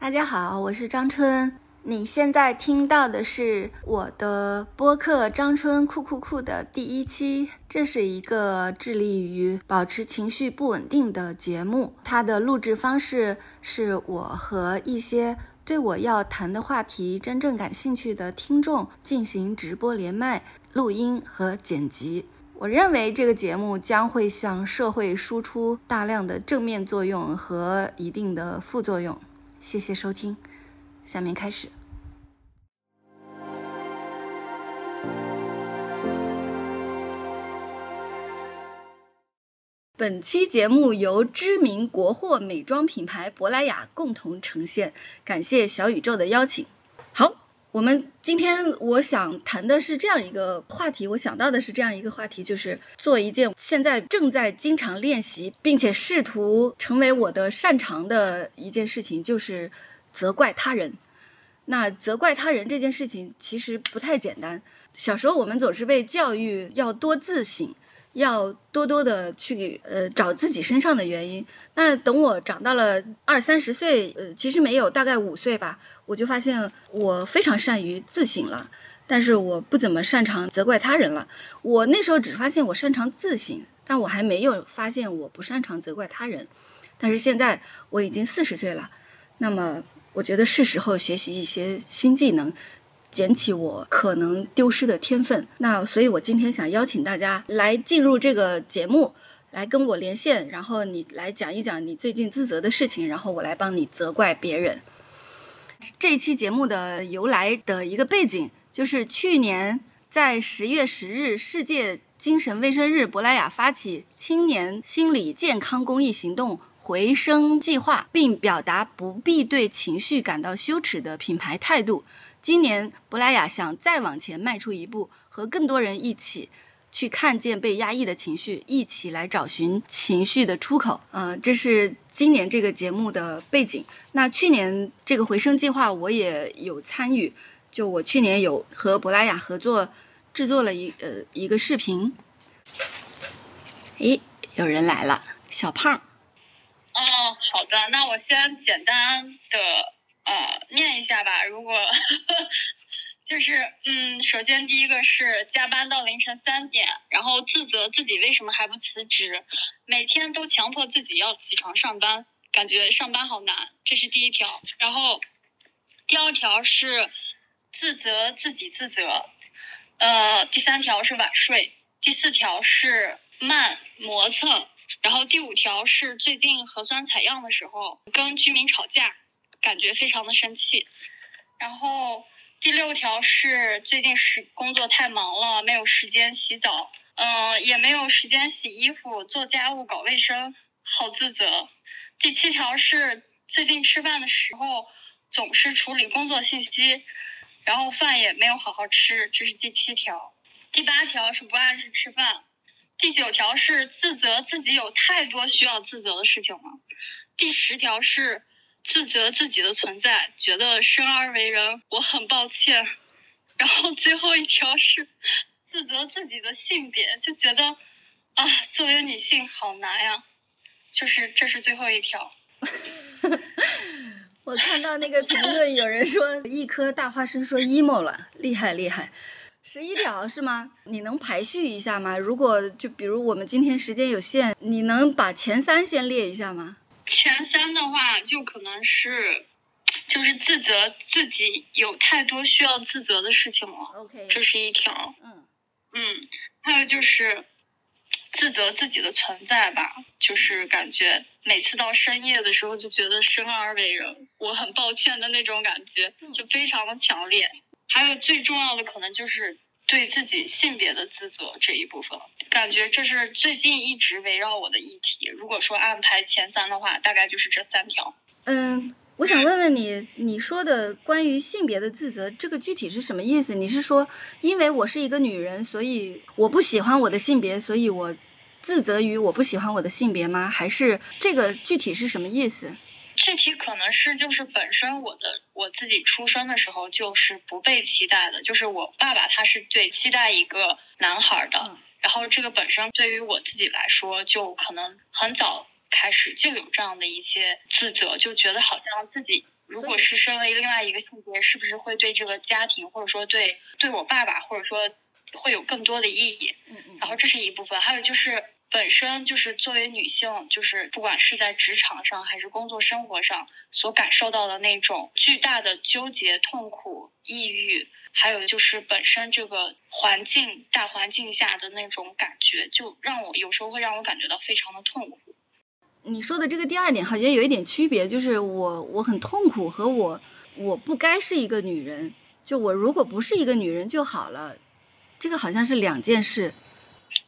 大家好，我是张春。你现在听到的是我的播客《张春酷酷酷》的第一期。这是一个致力于保持情绪不稳定的节目。它的录制方式是我和一些对我要谈的话题真正感兴趣的听众进行直播连麦、录音和剪辑。我认为这个节目将会向社会输出大量的正面作用和一定的副作用。谢谢收听，下面开始。本期节目由知名国货美妆品牌珀莱雅共同呈现，感谢小宇宙的邀请。我们今天我想谈的是这样一个话题，我想到的是这样一个话题，就是做一件现在正在经常练习，并且试图成为我的擅长的一件事情，就是责怪他人。那责怪他人这件事情其实不太简单。小时候我们总是被教育要多自省。要多多的去呃找自己身上的原因。那等我长到了二三十岁，呃，其实没有，大概五岁吧，我就发现我非常善于自省了，但是我不怎么擅长责怪他人了。我那时候只发现我擅长自省，但我还没有发现我不擅长责怪他人。但是现在我已经四十岁了，那么我觉得是时候学习一些新技能。捡起我可能丢失的天分，那所以，我今天想邀请大家来进入这个节目，来跟我连线，然后你来讲一讲你最近自责的事情，然后我来帮你责怪别人。这一期节目的由来的一个背景，就是去年在十月十日世界精神卫生日，珀莱雅发起青年心理健康公益行动回声计划，并表达不必对情绪感到羞耻的品牌态度。今年，珀莱雅想再往前迈出一步，和更多人一起去看见被压抑的情绪，一起来找寻情绪的出口。呃，这是今年这个节目的背景。那去年这个回声计划我也有参与，就我去年有和珀莱雅合作制作了一呃一个视频。诶，有人来了，小胖。哦，好的，那我先简单的。呃，念一下吧。如果 就是，嗯，首先第一个是加班到凌晨三点，然后自责自己为什么还不辞职，每天都强迫自己要起床上班，感觉上班好难，这是第一条。然后第二条是自责自己自责，呃，第三条是晚睡，第四条是慢磨蹭，然后第五条是最近核酸采样的时候跟居民吵架。感觉非常的生气，然后第六条是最近是工作太忙了，没有时间洗澡，呃，也没有时间洗衣服、做家务、搞卫生，好自责。第七条是最近吃饭的时候总是处理工作信息，然后饭也没有好好吃，这是第七条。第八条是不按时吃饭。第九条是自责自己有太多需要自责的事情了。第十条是。自责自己的存在，觉得生而为人我很抱歉。然后最后一条是自责自己的性别，就觉得啊，作为女性好难呀。就是这是最后一条。我看到那个评论，有人说一颗大花生说 emo 了，厉害厉害。十一条是吗？你能排序一下吗？如果就比如我们今天时间有限，你能把前三先列一下吗？前三的话，就可能是，就是自责自己有太多需要自责的事情了。OK，这是一条。嗯嗯，还有就是自责自己的存在吧，就是感觉每次到深夜的时候，就觉得生而为人，我很抱歉的那种感觉，就非常的强烈。还有最重要的，可能就是。对自己性别的自责这一部分，感觉这是最近一直围绕我的议题。如果说安排前三的话，大概就是这三条。嗯，我想问问你，你说的关于性别的自责，这个具体是什么意思？你是说，因为我是一个女人，所以我不喜欢我的性别，所以我自责于我不喜欢我的性别吗？还是这个具体是什么意思？具体可能是就是本身我的我自己出生的时候就是不被期待的，就是我爸爸他是对期待一个男孩的，然后这个本身对于我自己来说就可能很早开始就有这样的一些自责，就觉得好像自己如果是身为另外一个性别，是不是会对这个家庭，或者说对对我爸爸，或者说会有更多的意义？嗯嗯。然后这是一部分，还有就是本身就是作为女性，就是不管是在职场上还是工作生活上所感受到的那种巨大的纠结、痛苦、抑郁，还有就是本身这个环境大环境下的那种感觉，就让我有时候会让我感觉到非常的痛苦。你说的这个第二点好像有一点区别，就是我我很痛苦和我我不该是一个女人，就我如果不是一个女人就好了，这个好像是两件事。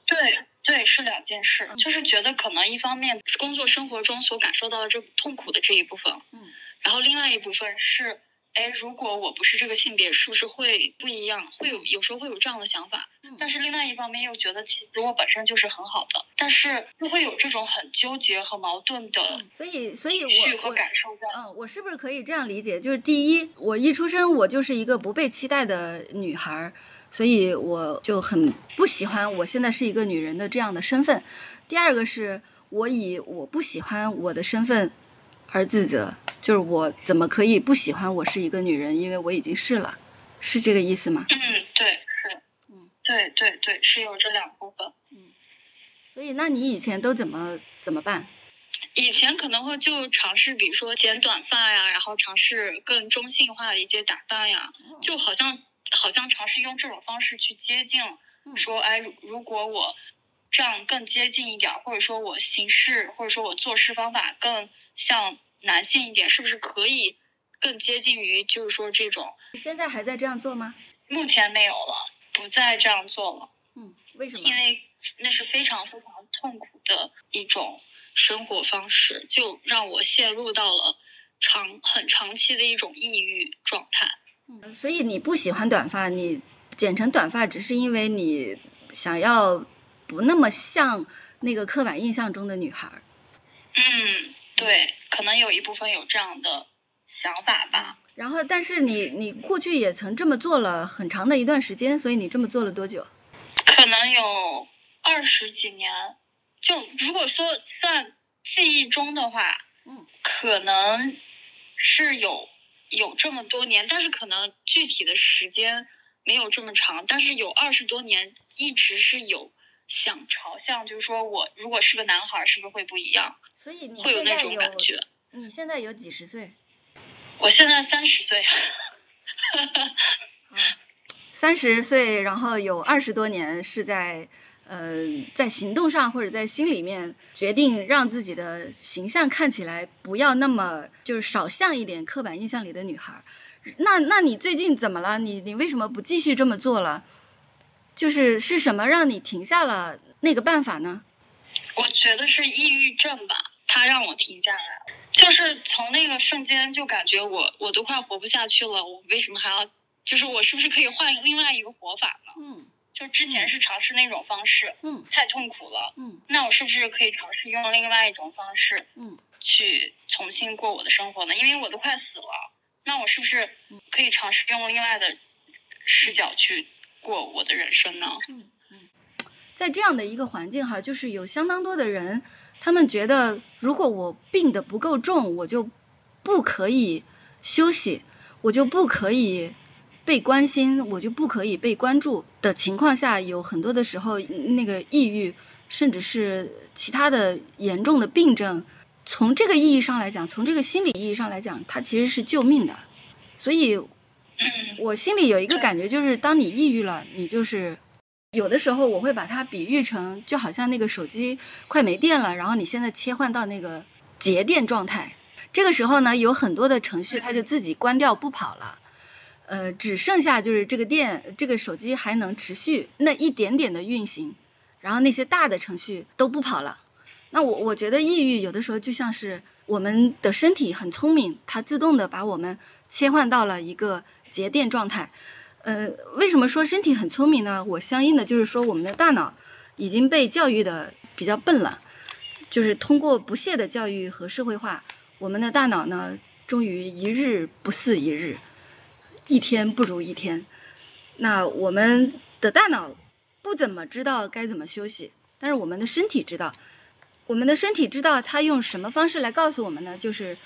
对对，是两件事，就是觉得可能一方面工作生活中所感受到的这痛苦的这一部分，嗯，然后另外一部分是。哎，如果我不是这个性别，是不是会不一样？会有有时候会有这样的想法，嗯但是另外一方面又觉得，其实我本身就是很好的，但是又会有这种很纠结和矛盾的，所以所以我和感受在。嗯，我是不是可以这样理解？就是第一，我一出生我就是一个不被期待的女孩，所以我就很不喜欢我现在是一个女人的这样的身份。第二个是我以我不喜欢我的身份。而自责，就是我怎么可以不喜欢我是一个女人？因为我已经是了，是这个意思吗？嗯，对，是，嗯，对对对，是有这两部分。嗯，所以那你以前都怎么怎么办？以前可能会就尝试，比如说剪短发呀，然后尝试更中性化的一些打扮呀，就好像好像尝试用这种方式去接近，说，哎，如果我这样更接近一点，或者说我行事或者说我做事方法更。像男性一点，是不是可以更接近于，就是说这种？你现在还在这样做吗？目前没有了，不再这样做了。嗯，为什么？因为那是非常非常痛苦的一种生活方式，就让我陷入到了长很长期的一种抑郁状态。嗯，所以你不喜欢短发，你剪成短发，只是因为你想要不那么像那个刻板印象中的女孩。嗯。对，可能有一部分有这样的想法吧。然后，但是你你过去也曾这么做了很长的一段时间，所以你这么做了多久？可能有二十几年。就如果说算记忆中的话，嗯，可能是有有这么多年，但是可能具体的时间没有这么长。但是有二十多年，一直是有想朝向，就是说我如果是个男孩，是不是会不一样？所以你会有那种感觉。你现在有几十岁？我现在三十岁。三十岁，然后有二十多年是在呃在行动上或者在心里面决定让自己的形象看起来不要那么就是少像一点刻板印象里的女孩。那那你最近怎么了？你你为什么不继续这么做了？就是是什么让你停下了那个办法呢？我觉得是抑郁症吧。他让我停下来，就是从那个瞬间就感觉我我都快活不下去了。我为什么还要？就是我是不是可以换另外一个活法呢？嗯，就之前是尝试那种方式，嗯，太痛苦了，嗯，那我是不是可以尝试用另外一种方式，嗯，去重新过我的生活呢？因为我都快死了，那我是不是可以尝试用另外的视角去过我的人生呢？嗯嗯，在这样的一个环境哈，就是有相当多的人。他们觉得，如果我病得不够重，我就不可以休息，我就不可以被关心，我就不可以被关注的情况下，有很多的时候，那个抑郁，甚至是其他的严重的病症，从这个意义上来讲，从这个心理意义上来讲，它其实是救命的。所以，我心里有一个感觉，就是当你抑郁了，你就是。有的时候我会把它比喻成，就好像那个手机快没电了，然后你现在切换到那个节电状态，这个时候呢，有很多的程序它就自己关掉不跑了，呃，只剩下就是这个电，这个手机还能持续那一点点的运行，然后那些大的程序都不跑了。那我我觉得抑郁有的时候就像是我们的身体很聪明，它自动的把我们切换到了一个节电状态。呃，为什么说身体很聪明呢？我相应的就是说，我们的大脑已经被教育的比较笨了，就是通过不懈的教育和社会化，我们的大脑呢，终于一日不似一日，一天不如一天。那我们的大脑不怎么知道该怎么休息，但是我们的身体知道，我们的身体知道它用什么方式来告诉我们呢？就是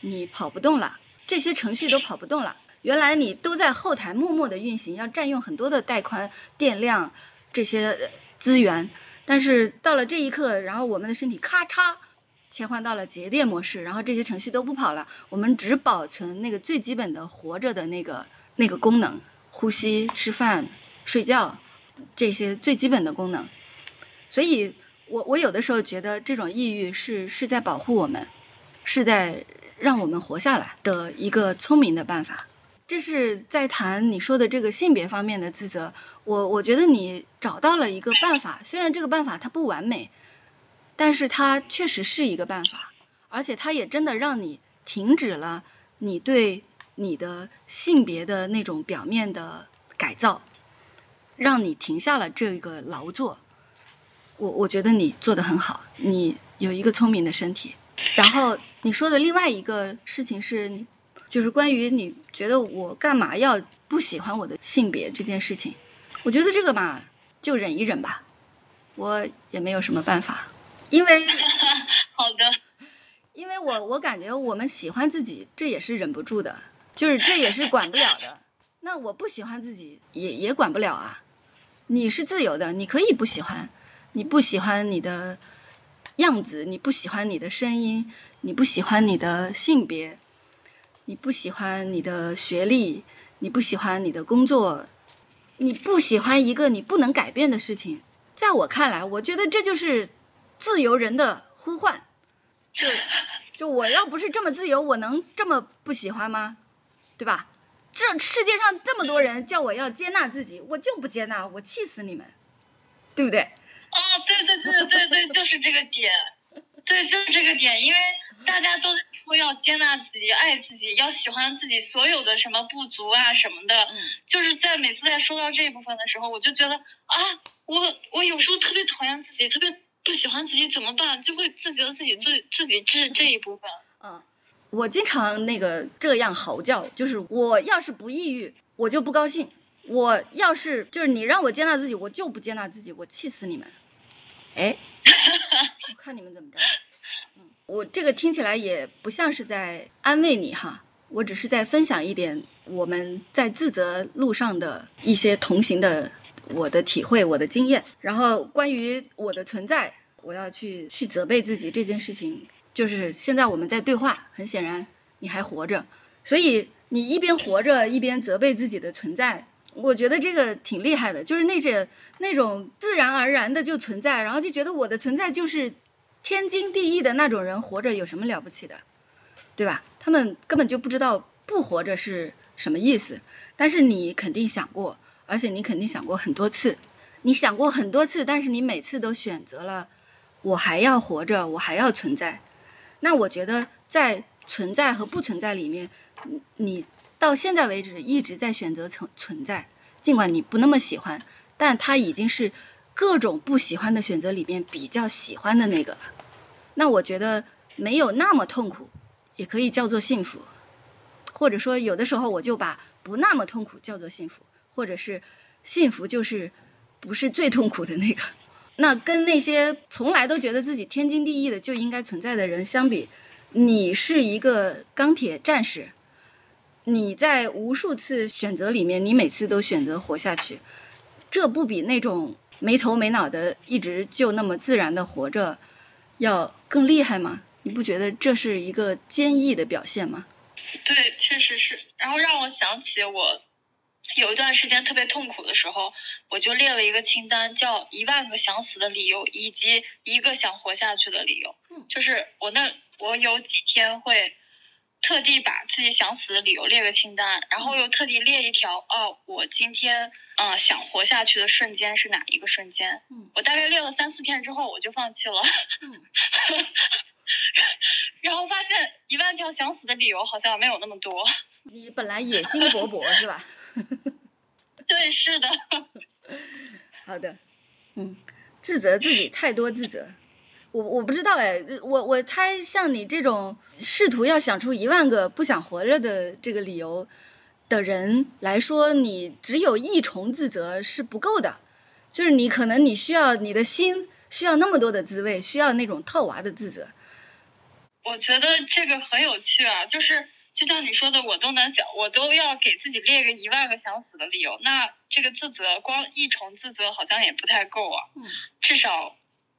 你跑不动了。这些程序都跑不动了。原来你都在后台默默的运行，要占用很多的带宽、电量这些资源，但是到了这一刻，然后我们的身体咔嚓切换到了节电模式，然后这些程序都不跑了，我们只保存那个最基本的活着的那个那个功能，呼吸、吃饭、睡觉这些最基本的功能。所以，我我有的时候觉得这种抑郁是是在保护我们，是在让我们活下来的一个聪明的办法。这是在谈你说的这个性别方面的自责，我我觉得你找到了一个办法，虽然这个办法它不完美，但是它确实是一个办法，而且它也真的让你停止了你对你的性别的那种表面的改造，让你停下了这个劳作。我我觉得你做的很好，你有一个聪明的身体。然后你说的另外一个事情是你。就是关于你觉得我干嘛要不喜欢我的性别这件事情，我觉得这个嘛，就忍一忍吧，我也没有什么办法，因为 好的，因为我我感觉我们喜欢自己，这也是忍不住的，就是这也是管不了的。那我不喜欢自己也也管不了啊，你是自由的，你可以不喜欢，你不喜欢你的样子，你不喜欢你的声音，你不喜欢你的性别。你不喜欢你的学历，你不喜欢你的工作，你不喜欢一个你不能改变的事情，在我看来，我觉得这就是自由人的呼唤。就 就我要不是这么自由，我能这么不喜欢吗？对吧？这世界上这么多人叫我要接纳自己，我就不接纳，我气死你们，对不对？哦，对对对对对，就是这个点，对，就是这个点，因为。大家都在说要接纳自己、爱自己，要喜欢自己所有的什么不足啊什么的。嗯，就是在每次在说到这一部分的时候，我就觉得啊，我我有时候特别讨厌自己，特别不喜欢自己，怎么办？就会自责自己自自己这这一部分。嗯，我经常那个这样嚎叫，就是我要是不抑郁，我就不高兴；我要是就是你让我接纳自己，我就不接纳自己，我气死你们！哎，我看你们怎么着。嗯我这个听起来也不像是在安慰你哈，我只是在分享一点我们在自责路上的一些同行的我的体会、我的经验。然后关于我的存在，我要去去责备自己这件事情，就是现在我们在对话，很显然你还活着，所以你一边活着一边责备自己的存在，我觉得这个挺厉害的，就是那种那种自然而然的就存在，然后就觉得我的存在就是。天经地义的那种人活着有什么了不起的，对吧？他们根本就不知道不活着是什么意思。但是你肯定想过，而且你肯定想过很多次。你想过很多次，但是你每次都选择了我还要活着，我还要存在。那我觉得在存在和不存在里面，你到现在为止一直在选择存存在，尽管你不那么喜欢，但它已经是。各种不喜欢的选择里面比较喜欢的那个了，那我觉得没有那么痛苦，也可以叫做幸福，或者说有的时候我就把不那么痛苦叫做幸福，或者是幸福就是不是最痛苦的那个。那跟那些从来都觉得自己天经地义的就应该存在的人相比，你是一个钢铁战士，你在无数次选择里面，你每次都选择活下去，这不比那种。没头没脑的，一直就那么自然的活着，要更厉害吗？你不觉得这是一个坚毅的表现吗？对，确实是。然后让我想起我有一段时间特别痛苦的时候，我就列了一个清单，叫一万个想死的理由，以及一个想活下去的理由。嗯，就是我那我有几天会。特地把自己想死的理由列个清单，然后又特地列一条哦，我今天嗯想活下去的瞬间是哪一个瞬间？嗯，我大概列了三四天之后，我就放弃了。嗯，然后发现一万条想死的理由好像没有那么多。你本来野心勃勃是吧？对，是的。好的，嗯，自责自己太多自责。我我不知道哎，我我猜像你这种试图要想出一万个不想活着的这个理由的人来说，你只有一重自责是不够的，就是你可能你需要你的心需要那么多的滋味，需要那种套娃的自责。我觉得这个很有趣啊，就是就像你说的，我都能想，我都要给自己列个一万个想死的理由。那这个自责，光一重自责好像也不太够啊。嗯，至少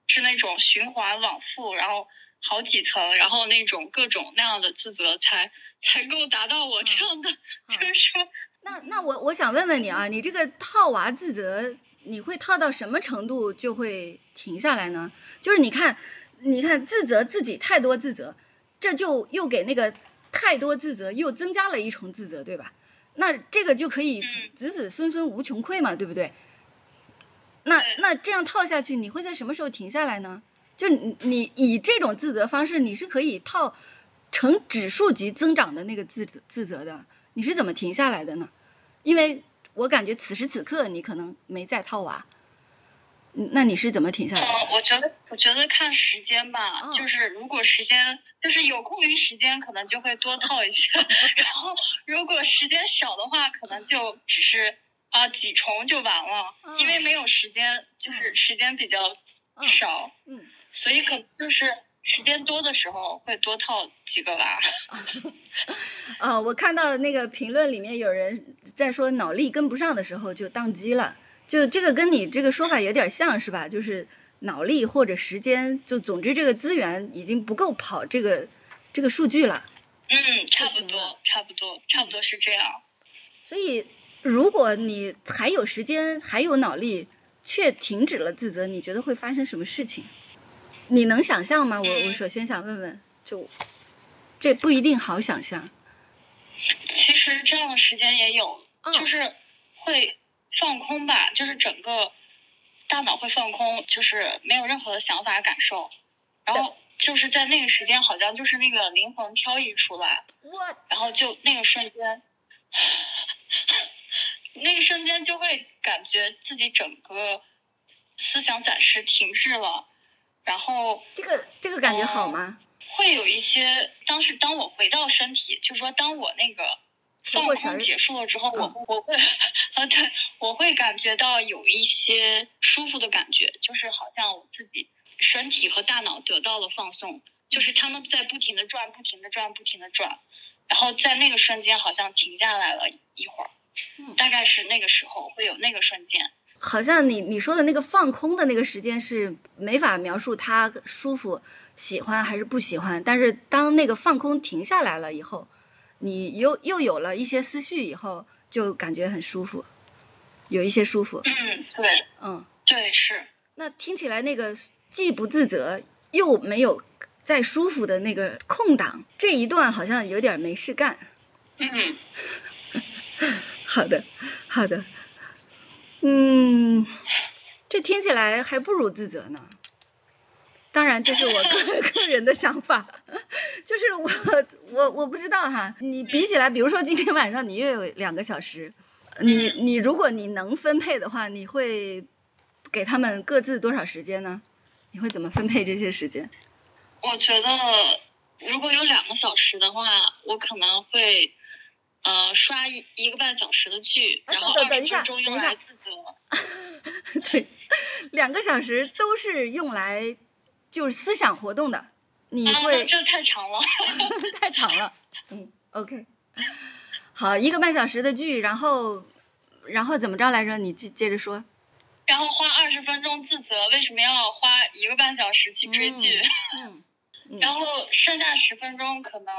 是那种循环往复，然后好几层，然后那种各种那样的自责，才才够达到我这样的，就是说。那那我我想问问你啊，你这个套娃自责，你会套到什么程度就会停下来呢？就是你看，你看自责自己太多自责，这就又给那个太多自责又增加了一重自责，对吧？那这个就可以子子孙孙无穷匮嘛，对不对？那那这样套下去，你会在什么时候停下来呢？就你你以这种自责方式，你是可以套成指数级增长的那个自自责的。你是怎么停下来的呢？因为我感觉此时此刻你可能没在套娃，那你是怎么停下来？的，我觉得我觉得看时间吧，就是如果时间就是有空余时间，可能就会多套一些；然后如果时间少的话，可能就只是啊几重就完了，因为没有时间，就是时间比较少，嗯，所以可能就是。时间多的时候会多套几个娃。啊，我看到那个评论里面有人在说脑力跟不上的时候就宕机了，就这个跟你这个说法有点像是吧？就是脑力或者时间，就总之这个资源已经不够跑这个这个数据了。嗯，差不多，差不多，差不多是这样。所以，如果你还有时间，还有脑力，却停止了自责，你觉得会发生什么事情？你能想象吗？我我首先想问问，就这不一定好想象。其实这样的时间也有，就是会放空吧，就是整个大脑会放空，就是没有任何的想法感受，然后就是在那个时间，好像就是那个灵魂飘逸出来，然后就那个瞬间，那个瞬间就会感觉自己整个思想暂时停滞了。然后这个这个感觉好吗？会有一些，当时当我回到身体，就是说当我那个放空结束了之后，我我会啊对，我会感觉到有一些舒服的感觉，就是好像我自己身体和大脑得到了放松，就是他们在不停的转，不停的转，不停的转，然后在那个瞬间好像停下来了一会儿，大概是那个时候会有那个瞬间。好像你你说的那个放空的那个时间是没法描述它舒服、喜欢还是不喜欢。但是当那个放空停下来了以后，你又又有了一些思绪以后，就感觉很舒服，有一些舒服。嗯，对，嗯，对，是。那听起来那个既不自责又没有再舒服的那个空档，这一段好像有点没事干。嗯，好的，好的。嗯，这听起来还不如自责呢。当然，这是我个 个人的想法，就是我我我不知道哈。你比起来，比如说今天晚上你又有两个小时，你你如果你能分配的话，你会给他们各自多少时间呢？你会怎么分配这些时间？我觉得如果有两个小时的话，我可能会。呃，刷一一个半小时的剧，然后二十分钟用来自责。对，两个小时都是用来就是思想活动的。你会这太长了，太长了。嗯，OK。好，一个半小时的剧，然后然后怎么着来着？你接接着说。然后花二十分钟自责，为什么要花一个半小时去追剧？嗯。然后剩下十分钟可能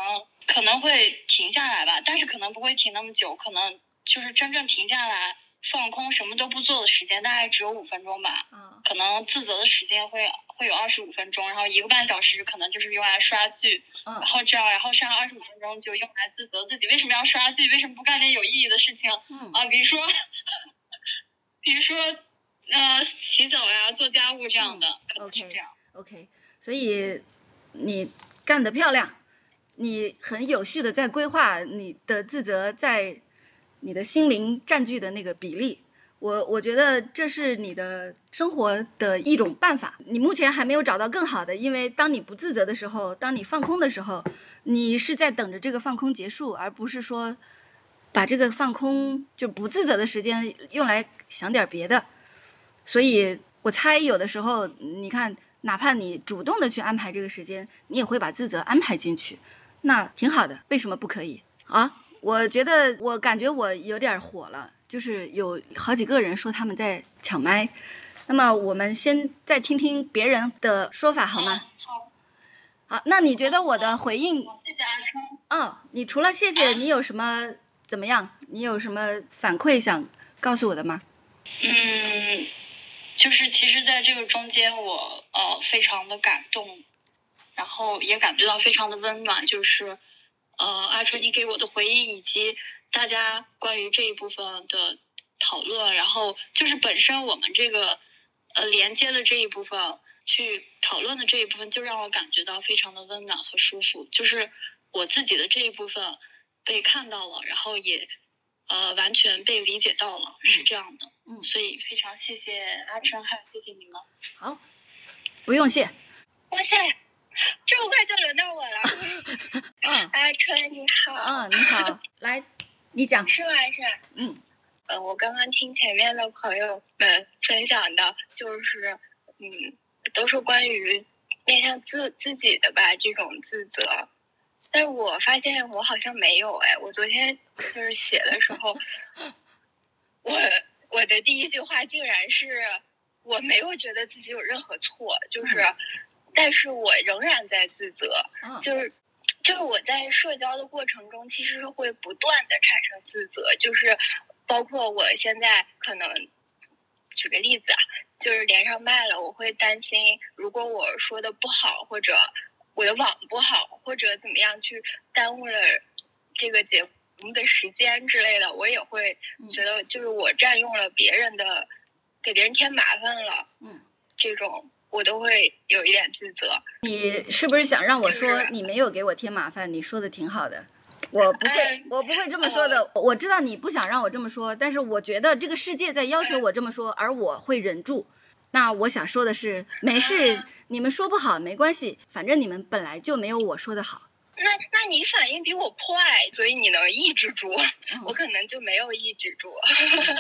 可能会停下来吧，但是可能不会停那么久，可能就是真正停下来放空什么都不做的时间大概只有五分钟吧。嗯。可能自责的时间会会有二十五分钟，然后一个半小时可能就是用来刷剧。嗯。然后这样，然后剩下二十五分钟就用来自责自己为什么要刷剧，为什么不干点有意义的事情？嗯。啊，比如说，比如说，呃，洗澡呀，做家务这样的，可能是这样。OK。所以。你干得漂亮，你很有序的在规划你的自责在你的心灵占据的那个比例。我我觉得这是你的生活的一种办法。你目前还没有找到更好的，因为当你不自责的时候，当你放空的时候，你是在等着这个放空结束，而不是说把这个放空就不自责的时间用来想点别的。所以我猜有的时候，你看。哪怕你主动的去安排这个时间，你也会把自责安排进去，那挺好的。为什么不可以？啊，我觉得我感觉我有点火了，就是有好几个人说他们在抢麦。那么我们先再听听别人的说法好吗？好，好，那你觉得我的回应？谢谢阿春。嗯，你除了谢谢，你有什么怎么样？你有什么反馈想告诉我的吗？嗯，就是其实在这个中间，我呃非常的感动，然后也感觉到非常的温暖，就是呃阿春你给我的回应以及大家关于这一部分的讨论，然后就是本身我们这个呃连接的这一部分去讨论的这一部分，就让我感觉到非常的温暖和舒服，就是我自己的这一部分被看到了，然后也。呃，完全被理解到了，是这样的，嗯所以非常谢谢阿春，还有谢谢你们。好，不用谢。哇塞，这么快就轮到我了。嗯 阿春你好，嗯，你好，来，你讲。是吧？是吗。嗯呃，我刚刚听前面的朋友们分享的，就是嗯，都是关于面向自自己的吧，这种自责。但是我发现我好像没有哎，我昨天就是写的时候，我我的第一句话竟然是我没有觉得自己有任何错，就是，但是我仍然在自责，嗯。就是就是我在社交的过程中，其实是会不断的产生自责，就是包括我现在可能举个例子啊，就是连上麦了，我会担心如果我说的不好，或者我的网不好，或者怎么样去耽误了这个节目的时间之类的，我也会觉得就是我占用了别人的，给别人添麻烦了，嗯，这种我都会有一点自责。你是不是想让我说你没有给我添麻烦？你说的挺好的。我不会哎，我不会这么说的。我知道你不想让我这么说，但是我觉得这个世界在要求我这么说，而我会忍住。那我想说的是，没事，你们说不好没关系，反正你们本来就没有我说的好。那那你反应比我快，所以你能抑制住，嗯我可能就没有抑制住。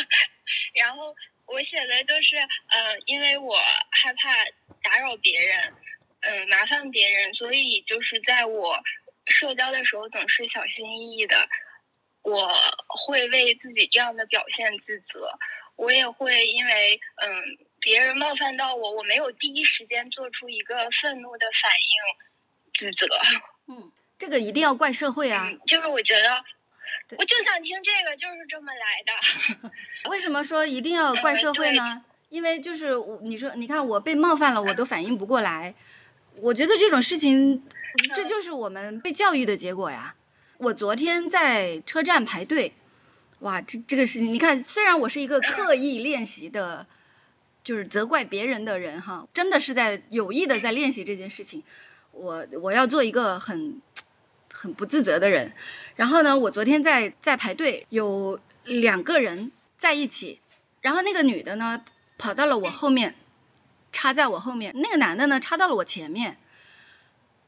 然后我写的就是，呃，因为我害怕打扰别人，嗯、麻烦别人，所以就是在我社交的时候总是小心翼翼的。我会为自己这样的表现自责，我也会因为嗯别人冒犯到我，我没有第一时间做出一个愤怒的反应，自责。嗯，这个一定要怪社会啊！嗯，就是我觉得对，我就想听这个，就是这么来的。为什么说一定要怪社会呢？因为就是我，你说，你看我被冒犯了，我都反应不过来。我觉得这种事情，这就是我们被教育的结果呀。我昨天在车站排队，哇，这这个事情，你看，虽然我是一个刻意练习的，就是责怪别人的人哈，真的是在有意的在练习这件事情。我我要做一个很很不自责的人。然后呢，我昨天在在排队，有两个人在一起，然后那个女的呢跑到了我后面，插在我后面，那个男的呢插到了我前面。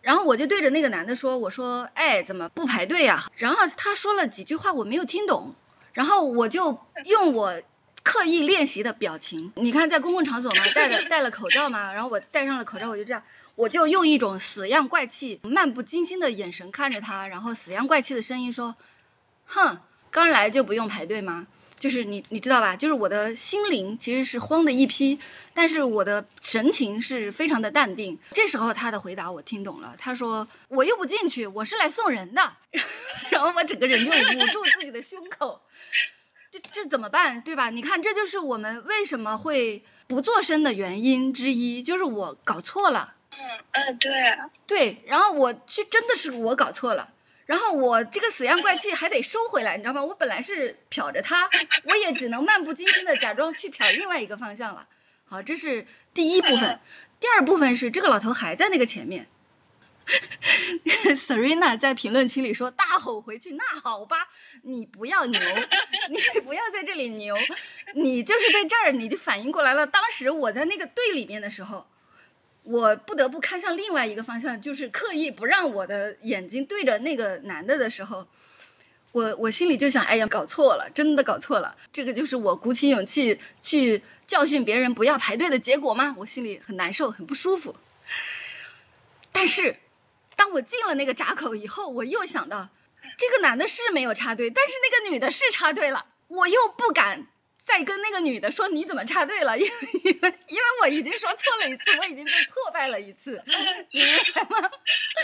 然后我就对着那个男的说：“我说，哎，怎么不排队呀、然后他说了几句话，我没有听懂。然后我就用我刻意练习的表情，你看在公共场所嘛，戴着戴了口罩嘛，然后我戴上了口罩，我就这样，我就用一种死样怪气、漫不经心的眼神看着他，然后死样怪气的声音说：“哼，刚来就不用排队吗？”就是你你知道吧？就是我的心灵其实是慌的一批，但是我的神情是非常的淡定。这时候他的回答我听懂了，他说：“我又不进去，我是来送人的。”然后我整个人就捂住自己的胸口，这这怎么办？对吧？你看，这就是我们为什么会不做声的原因之一，就是我搞错了。嗯嗯，对，对，然后我去真的是我搞错了，然后我这个死样怪气还得收回来，你知道吗？我本来是瞟着他，我也只能漫不经心的假装去瞟另外一个方向了。好，这是第一部分，第二部分是这个老头还在那个前面。Serena 在评论区里说：“大吼回去，那好吧，你不要牛，你不要在这里牛，你就是在这儿，你就反应过来了。当时我在那个队里面的时候，我不得不看向另外一个方向，就是刻意不让我的眼睛对着那个男的的时候，我我心里就想，哎呀，搞错了，真的搞错了。这个就是我鼓起勇气去教训别人不要排队的结果吗？我心里很难受，很不舒服。但是，当我进了那个闸口以后，我又想到，这个男的是没有插队，但是那个女的是插队了，我又不敢再跟那个女的说你怎么插队了，因为因为因为我已经说错了一次，我已经被挫败了一次，你明白吗？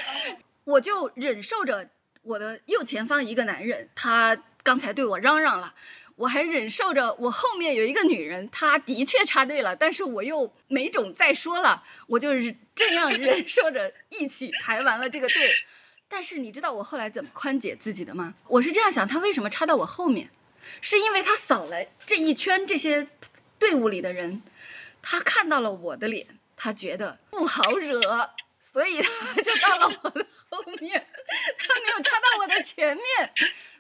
我就忍受着我的右前方一个男人，他刚才对我嚷嚷了。我还忍受着，我后面有一个女人，她的确插队了，但是我又没种再说了，我就是这样忍受着一起排完了这个队。但是你知道我后来怎么宽解自己的吗？我是这样想，他为什么插到我后面？是因为他扫了这一圈这些队伍里的人，他看到了我的脸，他觉得不好惹，所以他就到了我的后面，他没有插到我的前面。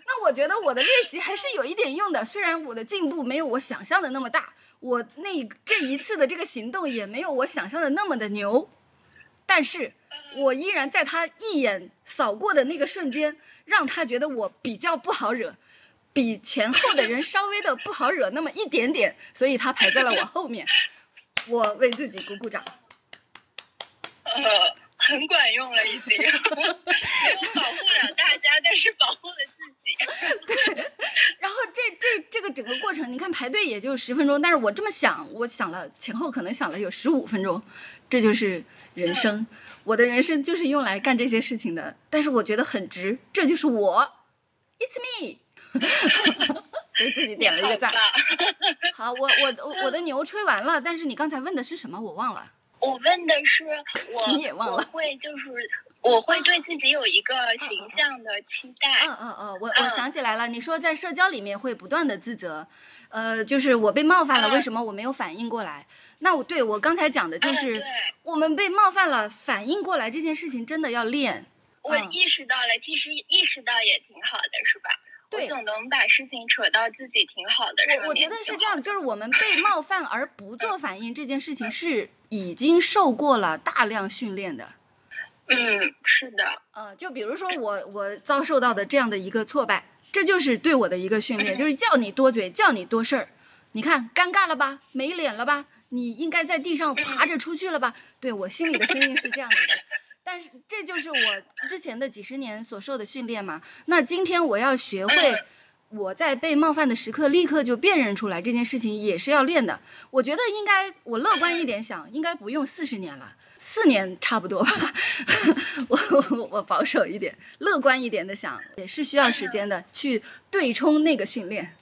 那我觉得我的练习还是有一点用的，虽然我的进步没有我想象的那么大，我那这一次的这个行动也没有我想象的那么的牛，但是我依然在他一眼扫过的那个瞬间，让他觉得我比较不好惹，比前后的人稍微的不好惹那么一点点，所以他排在了我后面，我为自己鼓鼓掌。呃，很管用了，已经没有保护了大家，但是保护了自己。对，然后这这这个整个过程，你看排队也就十分钟，但是我这么想，我想了前后可能想了有十五分钟，这就是人生，我的人生就是用来干这些事情的，但是我觉得很值，这就是我，It's me，给自己点了一个赞。好，我我我我的牛吹完了，但是你刚才问的是什么？我忘了。我问的是我，你也忘了我会就是我会对自己有一个形象的期待。嗯嗯嗯，我我想起来了，你说在社交里面会不断的自责，呃，就是我被冒犯了，为什么我没有反应过来？那我对我刚才讲的就是嗯，我们被冒犯了，反应过来这件事情真的要练。我嗯意识到了，其实意识到也挺好的，是吧？对我总能把事情扯到自己挺好的上。我我觉得是这样，就是我们被冒犯而不做反应这件事情是已经受过了大量训练的。嗯，是的，呃，就比如说我我遭受到的这样的一个挫败，这就是对我的一个训练，就是叫你多嘴，叫你多事儿。你看尴尬了吧，没脸了吧？你应该在地上爬着出去了吧？对我心里的声音是这样子的，但是这就是我之前的几十年所受的训练嘛。那今天我要学会。我在被冒犯的时刻，立刻就辨认出来这件事情也是要练的。我觉得应该，我乐观一点想，应该不用四十年了，四年差不多吧。我我我保守一点，乐观一点的想，也是需要时间的，去对冲那个训练。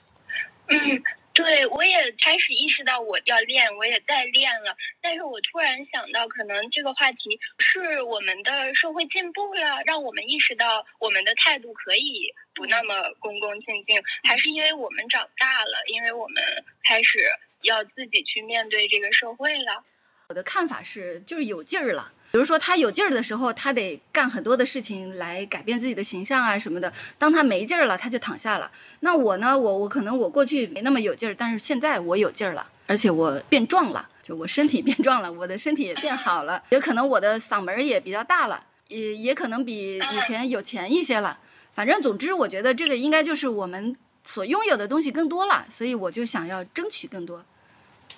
嗯，对，我也开始意识到我要练，我也在练了。但是我突然想到，可能这个话题是我们的社会进步了，让我们意识到我们的态度可以不那么恭恭敬敬，还是因为我们长大了，因为我们开始要自己去面对这个社会了。我的看法是，就是有劲儿了。比如说他有劲儿的时候，他得干很多的事情来改变自己的形象啊什么的。当他没劲儿了，他就躺下了。那我呢？我我可能我过去没那么有劲儿，但是现在我有劲儿了，而且我变壮了，就我身体变壮了，我的身体也变好了，也可能我的嗓门儿也比较大了，也也可能比以前有钱一些了。反正总之，我觉得这个应该就是我们所拥有的东西更多了，所以我就想要争取更多。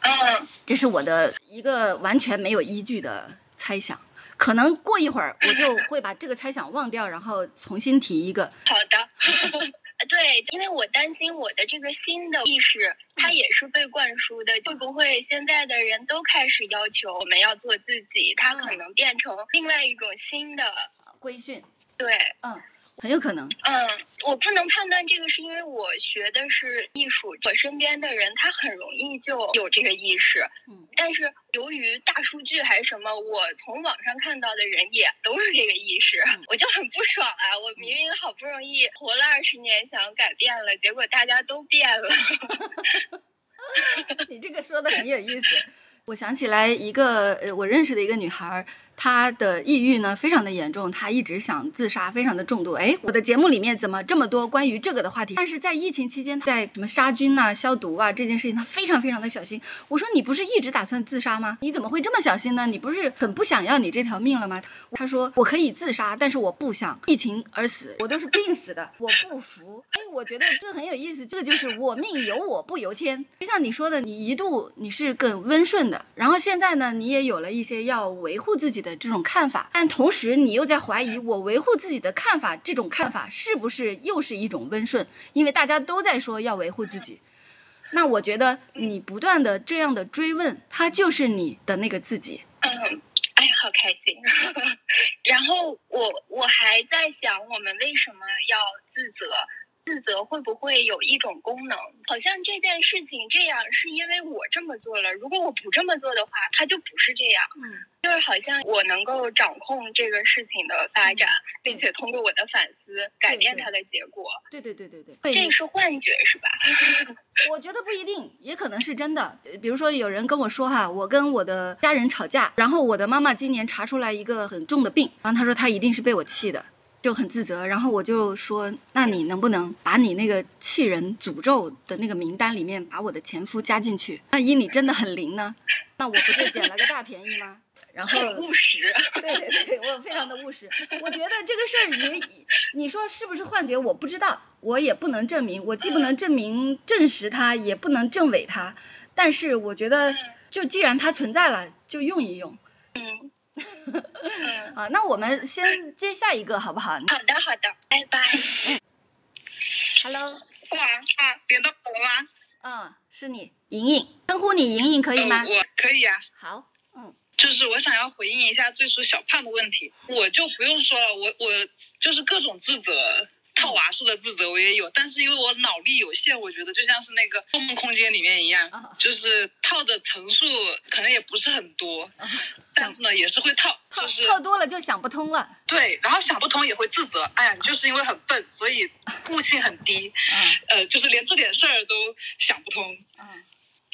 嗯，这是我的一个完全没有依据的猜想，可能过一会儿我就会把这个猜想忘掉，然后重新提一个。好的。对，因为我担心我的这个新的意识，它也是被灌输的，会不会现在的人都开始要求我们要做自己？它可能变成另外一种新的，规训，对，嗯，很有可能。嗯，我不能判断这个是因为我学的是艺术，我身边的人他很容易就有这个意识，嗯，但是由于大数据还是什么，我从网上看到的人也都是这个意识，嗯我就很不爽啊！我明明好不容易活了二十年，想改变了，结果大家都变了。你这个说的很有意思。我想起来一个呃，我认识的一个女孩他，的抑郁呢非常的严重，他一直想自杀，非常的重度。哎，我的节目里面怎么这么多关于这个的话题？但是在疫情期间，在什么杀菌呐、消毒啊这件事情，他非常非常的小心。我说你不是一直打算自杀吗？你怎么会这么小心呢？你不是很不想要你这条命了吗？他说我可以自杀，但是我不想疫情而死，我都是病死的，我不服。哎，我觉得这很有意思，这个就是我命由我不由天。就像你说的，你一度你是更温顺的，然后现在呢，你也有了一些要维护自己的。这种看法，但同时你又在怀疑我维护自己的看法，这种看法是不是又是一种温顺？因为大家都在说要维护自己，那我觉得你不断的这样的追问，它就是你的那个自己。嗯，哎，好开心。然后我我还在想，我们为什么要自责？自责会不会有一种功能？好像这件事情这样是因为我这么做了。如果我不这么做的话，它就不是这样。嗯，就是好像我能够掌控这个事情的发展，并且通过我的反思改变它的结果。对对对对对，这是幻觉是吧？我觉得不一定，也可能是真的。比如说有人跟我说哈，我跟我的家人吵架，然后我的妈妈今年查出来一个很重的病，然后她说她一定是被我气的。就很自责，然后我就说，那你能不能把你那个气人诅咒的那个名单里面把我的前夫加进去？万一你真的很灵呢？那我不就捡了个大便宜吗？然后务实，对对对，我非常的务实。我觉得这个事儿也，你说是不是幻觉？我不知道，我也不能证明，我既不能证明证实它，也不能证伪它。但是我觉得，就既然它存在了，就用一用。嗯。啊，那我们先接下一个好不好？好的，好的，拜拜。Hello，哇啊，连到我了吗？嗯，是你，莹莹，称呼你莹莹可以吗？我可以啊。好，嗯，就是我想要回应一下最初小胖的问题，我就不用说了，我我就是各种自责。套娃式的自责我也有，但是因为我脑力有限，我觉得就像是那个《盗梦空间》里面一样，就是套的层数可能也不是很多，但是呢也是会套，就是套多了就想不通了。对，然后想不通也会自责，哎呀，你就是因为很笨，所以 悟性很低，呃，就是连这点事儿都想不通。嗯。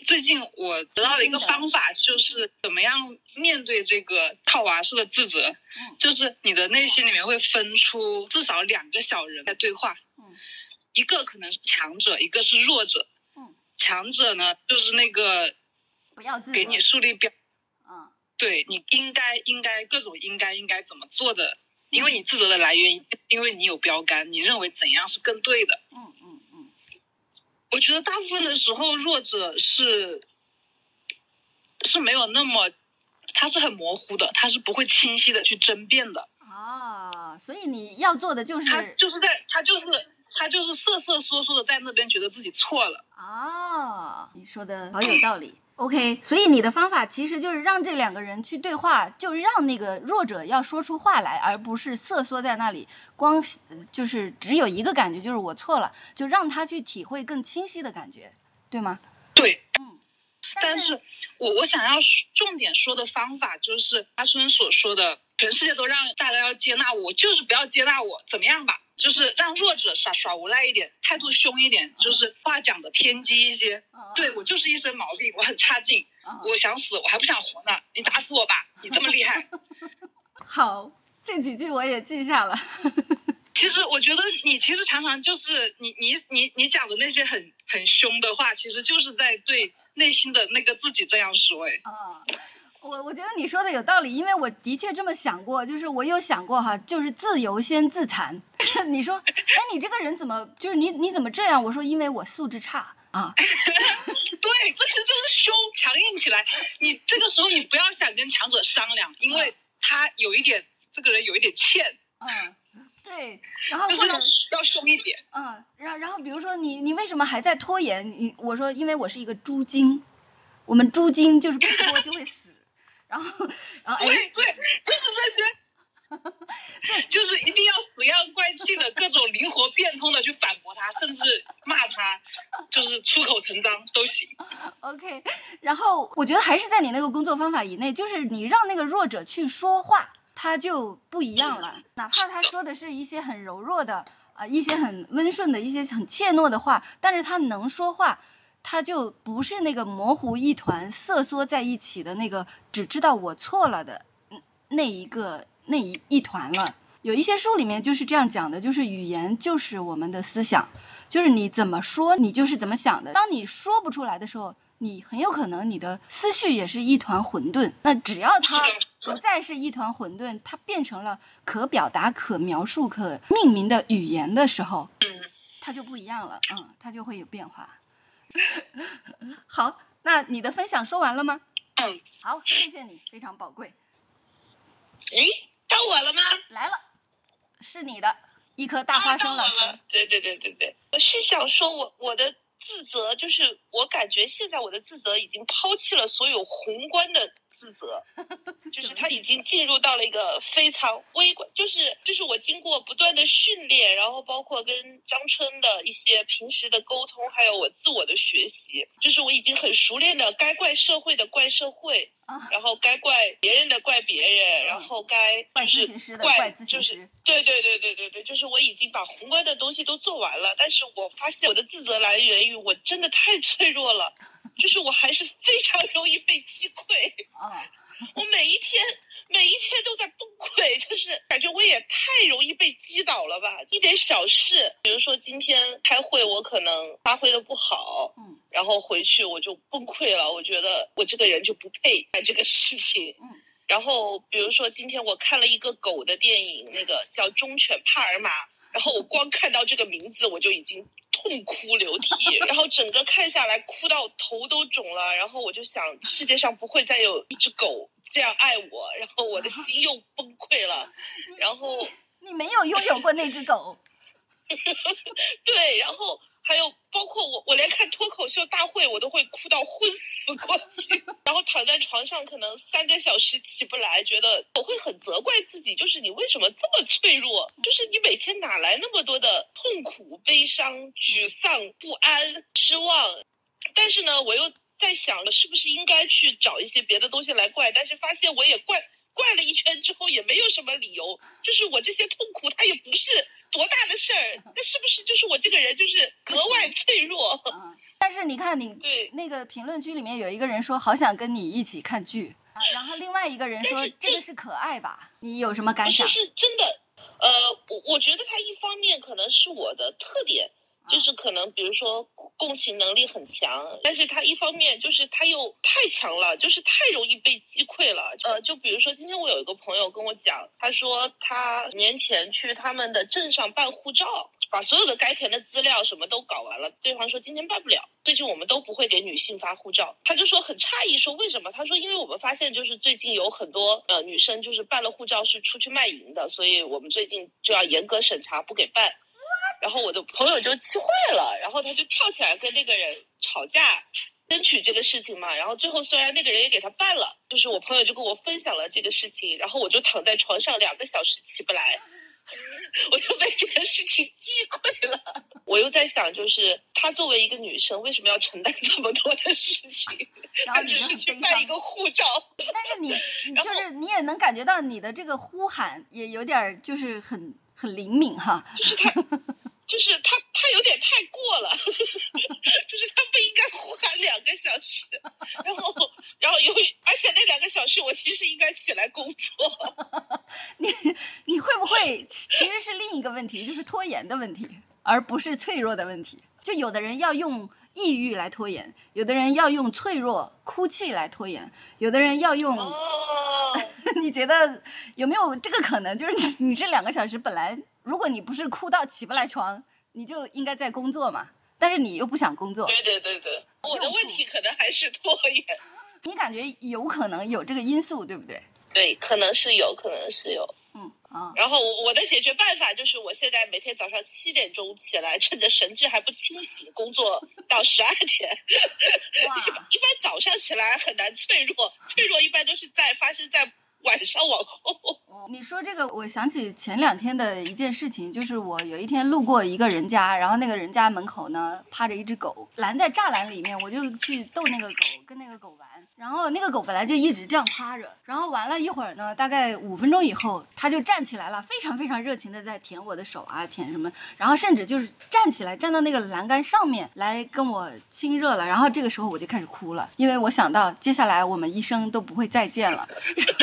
最近我得到了一个方法，就是怎么样面对这个套娃式的自责。嗯，就是你的内心里面会分出至少两个小人在对话。嗯，一个可能是强者，一个是弱者。嗯，强者呢，就是那个不要自给你树立标。嗯，对，你应该应该各种应该应该怎么做的，因为你自责的来源，因为你有标杆，你认为怎样是更对的。嗯。我觉得大部分的时候，弱者是是没有那么，他是很模糊的，他是不会清晰的去争辩的。啊，所以你要做的就是他就是在他就是他就是瑟瑟缩缩的在那边觉得自己错了。哦，你说的好有道理。OK，所以你的方法其实就是让这两个人去对话，就让那个弱者要说出话来，而不是瑟缩在那里，光就是只有一个感觉，就是我错了，就让他去体会更清晰的感觉，对吗？对，嗯。但是我我想要重点说的方法就是阿春所说的，全世界都让大家要接纳我，就是不要接纳我，怎么样吧？就是让弱者耍耍无赖一点，态度凶一点，就是话讲的偏激一些。对我就是一身毛病，我很差劲，我想死，我还不想活呢。你打死我吧，你这么厉害。好，这几句我也记下了。其实我觉得你其实常常就是你你你你讲的那些很很凶的话，其实就是在对内心的那个自己这样说。哎。我我觉得你说的有道理，因为我的确这么想过，就是我有想过哈，就是自由先自残。你说，哎，你这个人怎么就是你你怎么这样？我说，因为我素质差啊。对，这其实就是凶，强硬起来。你这个时候你不要想跟强者商量，因为他有一点，这个人有一点欠。嗯，对，然后就是要要凶一点。嗯，然然后比如说你你为什么还在拖延？你我说，因为我是一个猪精，我们猪精就是不拖就会死。然后，然后，对对，就是这些，就是一定要死要怪气的各种灵活变通的去反驳他，甚至骂他，就是出口成章都行。OK，然后我觉得还是在你那个工作方法以内，就是你让那个弱者去说话，他就不一样了。哪怕他说的是一些很柔弱的啊，一些很温顺的一些很怯懦的话，但是他能说话。他就不是那个模糊一团、瑟缩在一起的那个只知道我错了的那一个那一一团了。有一些书里面就是这样讲的，就是语言就是我们的思想，就是你怎么说，你就是怎么想的。当你说不出来的时候，你很有可能你的思绪也是一团混沌。那只要它不再是一团混沌，它变成了可表达、可描述、可命名的语言的时候，它就不一样了。嗯，它就会有变化。好，那你的分享说完了吗？嗯，好，谢谢你，非常宝贵。哎，到我了吗？来了，是你的一颗大花生老师。对对对对对，我是想说，我我的自责就是，我感觉现在我的自责已经抛弃了所有宏观的。自责，就是他已经进入到了一个非常微观，就是就是我经过不断的训练，然后包括跟张春的一些平时的沟通，还有我自我的学习，就是我已经很熟练的该怪社会的怪社会，然后该怪别人的怪别人，然后该怪咨询师的怪咨询师，对对对对对对，就是我已经把宏观的东西都做完了，但是我发现我的自责来源于我真的太脆弱了。就是我还是非常容易被击溃 啊！我每一天每一天都在崩溃，就是感觉我也太容易被击倒了吧？一点小事，比如说今天开会，我可能发挥的不好，嗯，然后回去我就崩溃了，我觉得我这个人就不配干这个事情，嗯。然后比如说今天我看了一个狗的电影，那个叫《忠犬帕尔玛》，然后我光看到这个名字我就已经。痛哭流涕，然后整个看下来哭到头都肿了，然后我就想世界上不会再有一只狗这样爱我，然后我的心又崩溃了，然后你没有拥有过那只狗，对，然后。还有包括我，我连看脱口秀大会我都会哭到昏死过去，然后躺在床上可能三个小时起不来，觉得我会很责怪自己，就是你为什么这么脆弱？就是你每天哪来那么多的痛苦、悲伤、沮丧、不安、失望？但是呢，我又在想，是不是应该去找一些别的东西来怪？但是发现我也怪怪了一圈之后也没有什么理由，就是我这些痛苦它也不是。多大的事儿？那是不是就是我这个人就是格外脆弱？嗯，但是你看你对那个评论区里面有一个人说好想跟你一起看剧，然后另外一个人说这个是可爱吧？你有什么感想？是真的，呃，我我觉得他一方面可能是我的特点。就是可能，比如说共情能力很强，但是他一方面就是他又太强了，就是太容易被击溃了。呃，就比如说今天我有一个朋友跟我讲，他说他年前去他们的镇上办护照，把所有的该填的资料什么都搞完了，对方说今天办不了。最近我们都不会给女性发护照，他就说很诧异，说为什么？他说因为我们发现就是最近有很多呃女生就是办了护照是出去卖淫的，所以我们最近就要严格审查，不给办。然后我的朋友就气坏了，然后他就跳起来跟那个人吵架，争取这个事情嘛。然后最后虽然那个人也给他办了，就是我朋友就跟我分享了这个事情，然后我就躺在床上两个小时起不来，我就被这个事情击溃了。我又在想，就是她作为一个女生，为什么要承担这么多的事情？她只是去办一个护照。但是你，就是你也能感觉到你的这个呼喊也有点就是很很灵敏哈。就是他。就是他，他有点太过了，就是他不应该呼喊两个小时，然后，然后由于，而且那两个小时我其实应该起来工作。你你会不会其实是另一个问题，就是拖延的问题，而不是脆弱的问题。就有的人要用抑郁来拖延，有的人要用脆弱哭泣来拖延，有的人要用。你觉得有没有这个可能？就是你你这两个小时本来。如果你不是哭到起不来床，你就应该在工作嘛。但是你又不想工作。对对对对，我的问题可能还是拖延。你感觉有可能有这个因素，对不对？对，可能是有可能是有。嗯啊。然后我我的解决办法就是，我现在每天早上七点钟起来，趁着神志还不清醒，工作到十二点。哇！一般早上起来很难脆弱，脆弱一般都是在发生在。晚上往后，你说这个，我想起前两天的一件事情，就是我有一天路过一个人家，然后那个人家门口呢趴着一只狗，拦在栅栏里面，我就去逗那个狗，跟那个狗玩。然后那个狗本来就一直这样趴着，然后玩了一会儿呢，大概五分钟以后，它就站起来了，非常非常热情的在舔我的手啊，舔什么，然后甚至就是站起来站到那个栏杆上面来跟我亲热了。然后这个时候我就开始哭了，因为我想到接下来我们一生都不会再见了。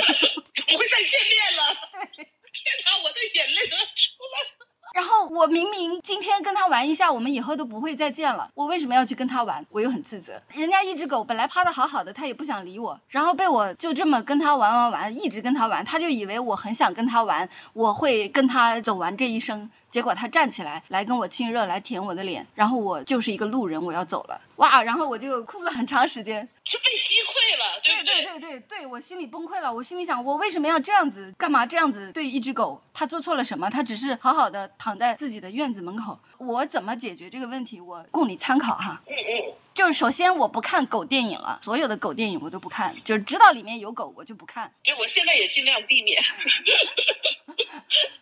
再见面了。对，天哪，我的眼泪都要出来了。然后我明明今天跟他玩一下，我们以后都不会再见了。我为什么要去跟他玩？我又很自责。人家一只狗本来趴的好好的，它也不想理我，然后被我就这么跟他玩玩玩，一直跟他玩，他就以为我很想跟他玩，我会跟他走完这一生。结果他站起来来跟我亲热，来舔我的脸，然后我就是一个路人，我要走了，哇，然后我就哭了很长时间，就被击溃了，对对？对对对对，我心里崩溃了，我心里想，我为什么要这样子？干嘛这样子对一只狗？它做错了什么？它只是好好的躺在自己的院子门口，我怎么解决这个问题？我供你参考哈。嗯嗯。就是首先我不看狗电影了，所有的狗电影我都不看，就是知道里面有狗我就不看。对，我现在也尽量避免。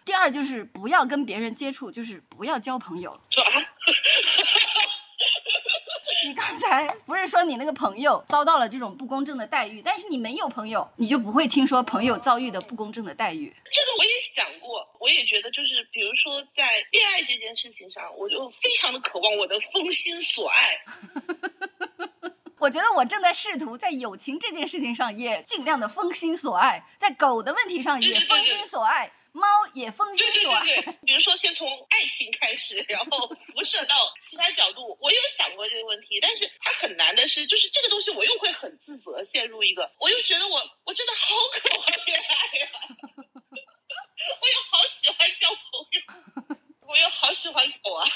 第二就是不要跟别人接触，就是不要交朋友。你刚才不是说你那个朋友遭到了这种不公正的待遇，但是你没有朋友，你就不会听说朋友遭遇的不公正的待遇。这个我也想过，我也觉得就是，比如说在恋爱这件事情上，我就非常的渴望我的风心所爱。我觉得我正在试图在友情这件事情上也尽量的风心所爱，在狗的问题上也风心所爱。猫也奉献对对对，比如说先从爱情开始，然后辐射到其他角度。我有想过这个问题，但是它很难的是，就是这个东西我又会很自责，陷入一个，我又觉得我我真的好渴望恋爱呀，我又好喜欢交朋友，我又好喜欢狗啊。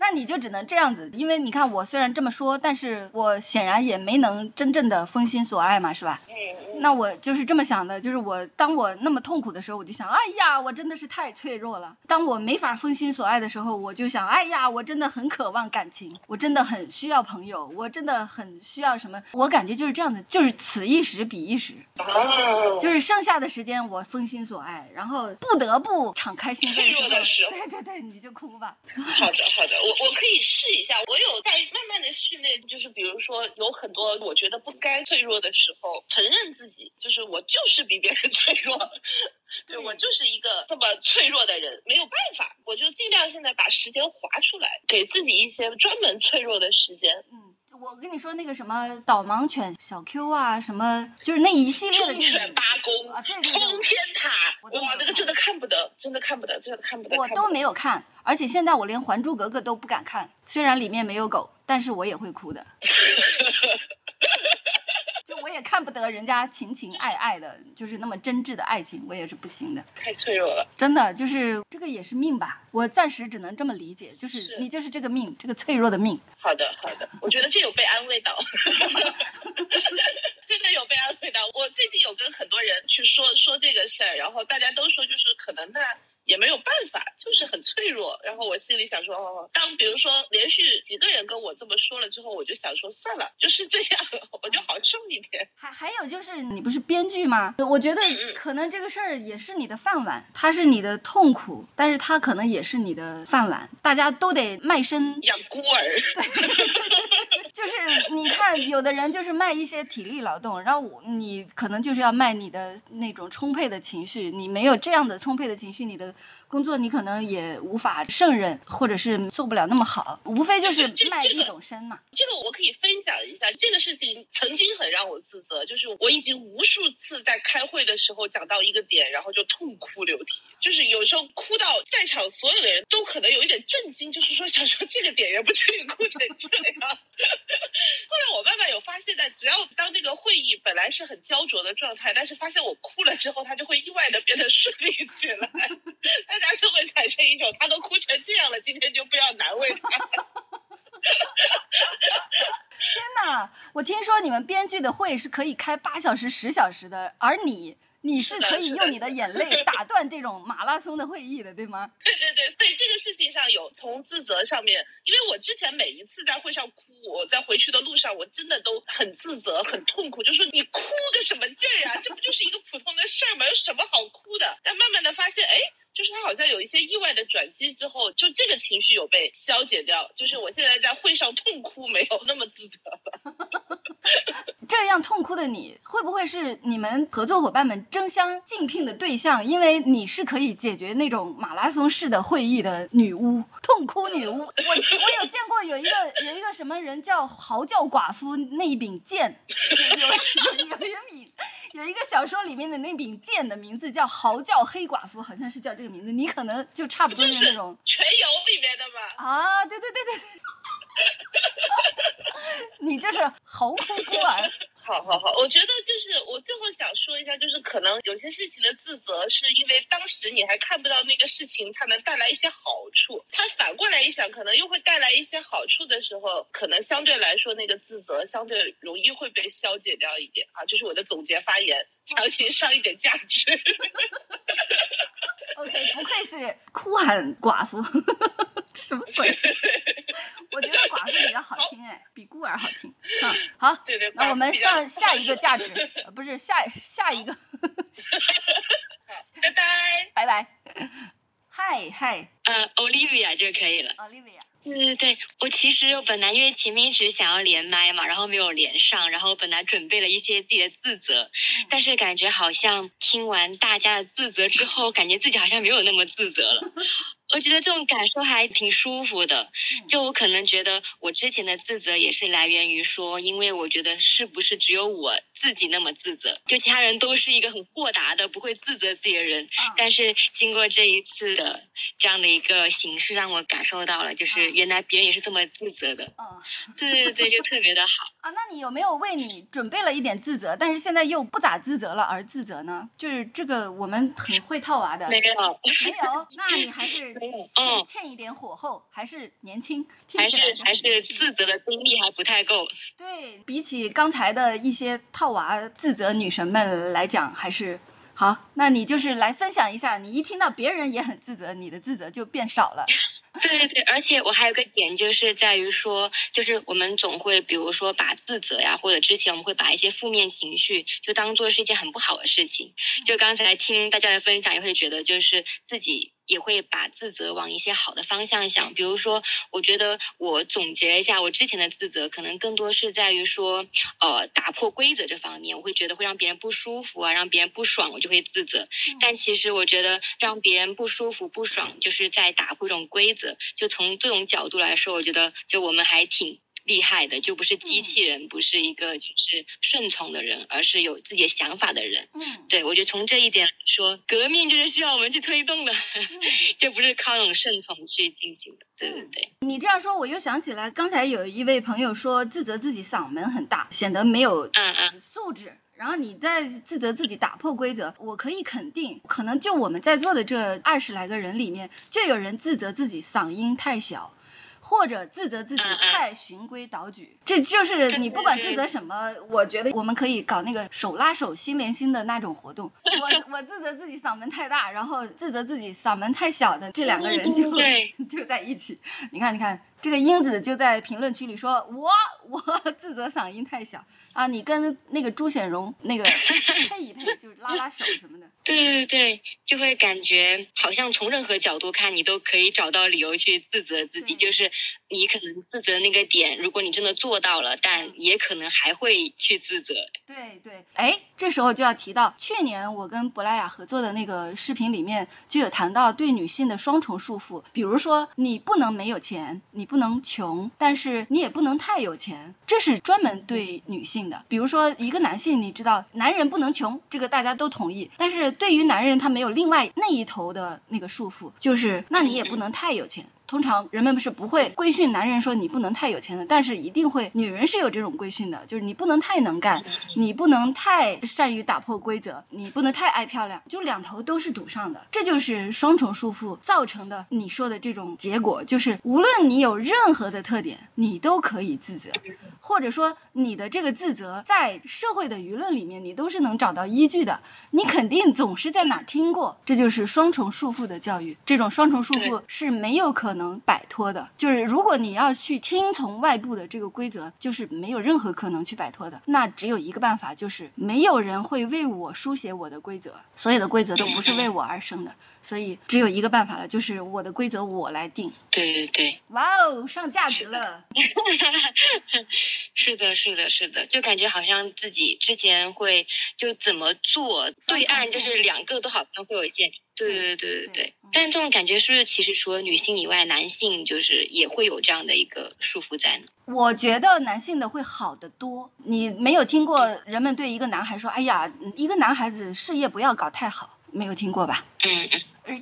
那你就只能这样子，因为你看我虽然这么说，但是我显然也没能真正的封心所爱嘛，是吧？嗯。那我就是这么想的，就是我当我那么痛苦的时候，我就想，哎呀，我真的是太脆弱了。当我没法封心所爱的时候，我就想，哎呀，我真的很渴望感情，我真的很需要朋友，我真的很需要什么？我感觉就是这样的，就是此一时彼一时。哦。就是剩下的时间我封心所爱，然后不得不敞开心扉的时候，对对对，你就哭吧。好的好的。我我可以试一下，我有在慢慢的训练，就是比如说有很多我觉得不该脆弱的时候，承认自己，就是我就是比别人 脆弱，对我就是一个这么脆弱的人，没有办法，我就尽量现在把时间划出来，给自己一些专门脆弱的时间。嗯，我跟你说那个什么导盲犬小 Q 啊，什么就是那一系列的犬八公啊，对对对，通天塔，哇，那个真的看不得，真的看不得，真的看不得，我都没有看。而且现在我连《还珠格格》都不敢看，虽然里面没有狗，但是我也会哭的。就我也看不得人家情情爱爱的，就是那么真挚的爱情，我也是不行的。太脆弱了，真的就是这个也是命吧？我暂时只能这么理解，就是你就是这个命，这个脆弱的命。好的，好的，我觉得这有被安慰到，真的有被安慰到。我最近有跟很多人去说说这个事儿，然后大家都说就是可能他。也没有办法，就是很脆弱。然后我心里想说，哦，当比如说连续几个人跟我这么说了之后，我就想说算了，就是这样，我就好受一点。还还有就是你不是编剧吗？我觉得可能这个事儿也是你的饭碗，它是你的痛苦，但是它可能也是你的饭碗。大家都得卖身养孤儿。对，就是你看，有的人就是卖一些体力劳动，然后我你可能就是要卖你的那种充沛的情绪。你没有这样的充沛的情绪，你的。工作你可能也无法胜任，或者是做不了那么好，无非就是卖一种身嘛。这个我可以分享一下，这个事情曾经很让我自责，就是我已经无数次在开会的时候讲到一个点，然后就痛哭流涕，就是有时候哭到在场所有的人都可能有一点震惊，就是说想说这个点也不至于哭成这样。后来我慢慢有发现，但只要当那个会议本来是很焦灼的状态，但是发现我哭了之后，他就会意外的变得顺利起来。大家就会产生一种，他都哭成这样了，今天就不要难为他。天哪！我听说你们编剧的会是可以开八小时、十小时的，而你。你是可以用你的眼泪打断这种马拉松的会议的，对吗？对对对，所以这个事情上有从自责上面，因为我之前每一次在会上哭，我在回去的路上，我真的都很自责、很痛苦，就说你哭个什么劲儿呀？这不就是一个普通的事儿吗？有什么好哭的？但慢慢的发现，哎。就是他好像有一些意外的转机之后，就这个情绪有被消解掉。就是我现在在会上痛哭，没有那么自责了。这样痛哭的你会不会是你们合作伙伴们争相竞聘的对象？因为你是可以解决那种马拉松式的会议的女巫，痛哭女巫。我我有见有一个 有一个什么人叫嚎叫寡妇那一柄剑，有有有一柄。有一个小说里面的那柄剑的名字叫嚎叫黑寡妇，好像是叫这个名字。你可能就差不多是那种 全游里面的吧？啊，对对对对对，你就是嚎哭孤儿。好好好，我觉得就是我最后想说一下，就是可能有些事情的自责，是因为当时你还看不到那个事情它能带来一些好处，它反过来一想，可能又会带来一些好处的时候，可能相对来说那个自责相对容易会被消解掉一点啊。这是我的总结发言，强行上一点价值。OK，不愧是哭喊寡妇，什么鬼？我觉得寡妇比较好听哎，比孤儿好听。嗯好，那我们上下一个价值，不是下下一个。拜拜拜拜，嗨嗨，呃，Olivia 就可以了。Olivia。对对对，我其实我本来因为前面一直想要连麦嘛，然后没有连上，然后本来准备了一些自己的自责，但是感觉好像听完大家的自责之后，感觉自己好像没有那么自责了。我觉得这种感受还挺舒服的，就我可能觉得我之前的自责也是来源于说，因为我觉得是不是只有我自己那么自责，就其他人都是一个很豁达的不会自责自己的人，但是经过这一次的这样的一个形式，让我感受到了，就是原来别人也是这么自责的，嗯，对对对，就特别的好 啊。那你有没有为你准备了一点自责，但是现在又不咋自责了而自责呢？就是这个我们很会套娃的，没有，没有，那你还是。欠欠一点火候，还是年轻，还是还是自责的功力还不太够。对比起刚才的一些套娃自责女神们来讲，还是好。那你就是来分享一下，你一听到别人也很自责，你的自责就变少了。对对对，而且我还有个点，就是在于说，就是我们总会比如说把自责呀，或者之前我们会把一些负面情绪就当做是一件很不好的事情。就刚才听大家的分享，也会觉得就是自己。也会把自责往一些好的方向想，比如说，我觉得我总结一下我之前的自责，可能更多是在于说，呃，打破规则这方面，我会觉得会让别人不舒服啊，让别人不爽，我就会自责。但其实我觉得让别人不舒服、不爽，就是在打破这种规则。就从这种角度来说，我觉得就我们还挺。厉害的就不是机器人，不是一个就是顺从的人，而是有自己的想法的人。嗯，对我觉得从这一点说，革命就是需要我们去推动的，就不是靠那种顺从去进行的。对对对，你这样说，我又想起来，刚才有一位朋友说自责自己嗓门很大，显得没有嗯嗯素质。然后你在自责自己打破规则，我可以肯定，可能就我们在座的这二十来个人里面，就有人自责自己嗓音太小。或者自责自己太循规蹈矩，这就是你不管自责什么，我觉得我们可以搞那个手拉手、心连心的那种活动。我我自责自己嗓门太大，然后自责自己嗓门太小的这两个人就 就在一起。你看，你看。这个英子就在评论区里说：“我我自责嗓音太小啊，你跟那个朱显荣那个 配一配，就是拉拉手什么的。”对对对，就会感觉好像从任何角度看，你都可以找到理由去自责自己。就是你可能自责那个点，如果你真的做到了，但也可能还会去自责。对对，哎，这时候就要提到去年我跟珀莱雅合作的那个视频里面就有谈到对女性的双重束缚，比如说你不能没有钱，你。不能穷，但是你也不能太有钱，这是专门对女性的。比如说，一个男性，你知道，男人不能穷，这个大家都同意。但是对于男人，他没有另外那一头的那个束缚，就是那你也不能太有钱。通常人们不是不会规训男人说你不能太有钱的，但是一定会女人是有这种规训的，就是你不能太能干，你不能太善于打破规则，你不能太爱漂亮，就两头都是堵上的，这就是双重束缚造成的你说的这种结果，就是无论你有任何的特点，你都可以自责，或者说你的这个自责在社会的舆论里面你都是能找到依据的，你肯定总是在哪儿听过，这就是双重束缚的教育，这种双重束缚是没有可能。能摆脱的，就是如果你要去听从外部的这个规则，就是没有任何可能去摆脱的。那只有一个办法，就是没有人会为我书写我的规则，所有的规则都不是为我而生的。所以只有一个办法了，就是我的规则我来定。对对对，哇哦，上价值了。是的，是的，是的，就感觉好像自己之前会就怎么做，对岸就是两个都好像会有限制。对对对对对对。但这种感觉是不是其实除了女性以外，男性就是也会有这样的一个束缚在呢？我觉得男性的会好得多。你没有听过人们对一个男孩说：“哎呀，一个男孩子事业不要搞太好。”没有听过吧？嗯。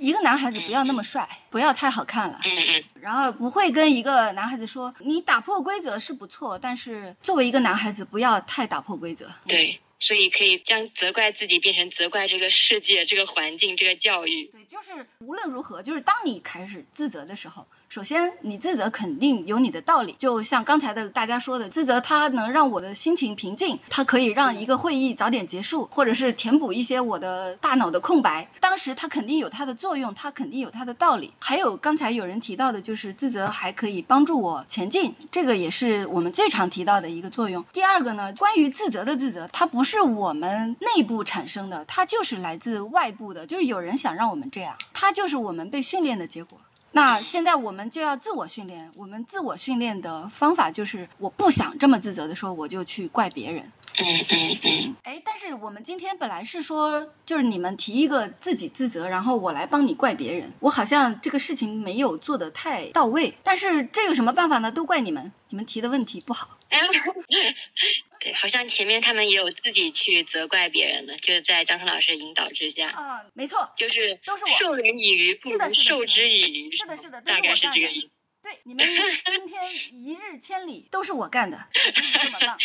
一个男孩子不要那么帅，不要太好看了。嗯嗯。然后不会跟一个男孩子说，你打破规则是不错，但是作为一个男孩子，不要太打破规则。对。所以可以将责怪自己变成责怪这个世界、这个环境、这个教育。对，就是无论如何，就是当你开始自责的时候。首先，你自责肯定有你的道理，就像刚才的大家说的，自责它能让我的心情平静，它可以让一个会议早点结束，或者是填补一些我的大脑的空白。当时它肯定有它的作用，它肯定有它的道理。还有刚才有人提到的，就是自责还可以帮助我前进，这个也是我们最常提到的一个作用。第二个呢，关于自责的自责，它不是我们内部产生的，它就是来自外部的，就是有人想让我们这样，它就是我们被训练的结果。那现在我们就要自我训练，我们自我训练的方法就是，我不想这么自责的时候，我就去怪别人。嗯嗯嗯。哎，但是我们今天本来是说，就是你们提一个自己自责，然后我来帮你怪别人。我好像这个事情没有做的太到位，但是这有什么办法呢？都怪你们，你们提的问题不好。对，好像前面他们也有自己去责怪别人的，就是在张晨老师引导之下。啊，没错，就是都是我授人以鱼不如授之以渔。是的，是的，大概是这个意思。对，你们今天一日千里都是我干的，这么 棒。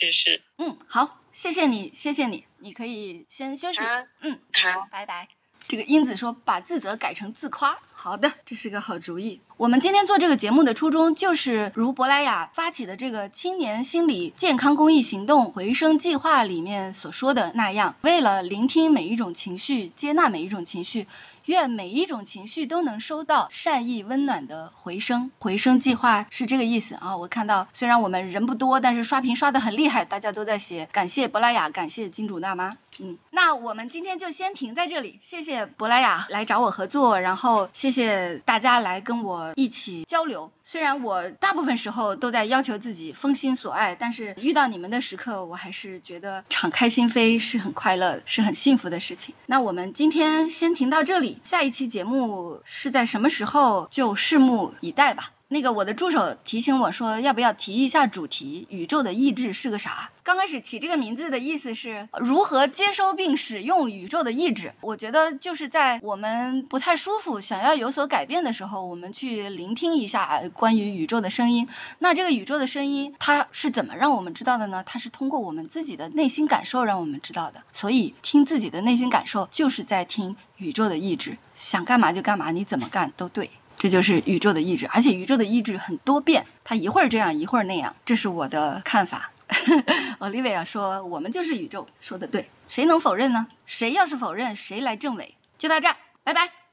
是是。嗯，好，谢谢你，谢谢你，你可以先休息。嗯，好，拜拜。这个英子说把自责改成自夸。好的，这是个好主意。我们今天做这个节目的初衷，就是如珀莱雅发起的这个青年心理健康公益行动回声计划里面所说的那样，为了聆听每一种情绪，接纳每一种情绪。愿每一种情绪都能收到善意温暖的回声。回声计划是这个意思啊！我看到，虽然我们人不多，但是刷屏刷的很厉害，大家都在写感谢珀莱雅，感谢金主大妈。嗯，那我们今天就先停在这里。谢谢珀莱雅来找我合作，然后谢谢大家来跟我一起交流。虽然我大部分时候都在要求自己封心锁爱，但是遇到你们的时刻，我还是觉得敞开心扉是很快乐、是很幸福的事情。那我们今天先停到这里，下一期节目是在什么时候，就拭目以待吧。那个我的助手提醒我说，要不要提一下主题？宇宙的意志是个啥？刚开始起这个名字的意思是如何接收并使用宇宙的意志。我觉得就是在我们不太舒服、想要有所改变的时候，我们去聆听一下关于宇宙的声音。那这个宇宙的声音它是怎么让我们知道的呢？它是通过我们自己的内心感受让我们知道的。所以听自己的内心感受，就是在听宇宙的意志。想干嘛就干嘛，你怎么干都对。这就是宇宙的意志，而且宇宙的意志很多变，它一会儿这样，一会儿那样，这是我的看法。Olivia 说：“我们就是宇宙，说的对，谁能否认呢？谁要是否认，谁来证伪？”就到这儿，拜拜。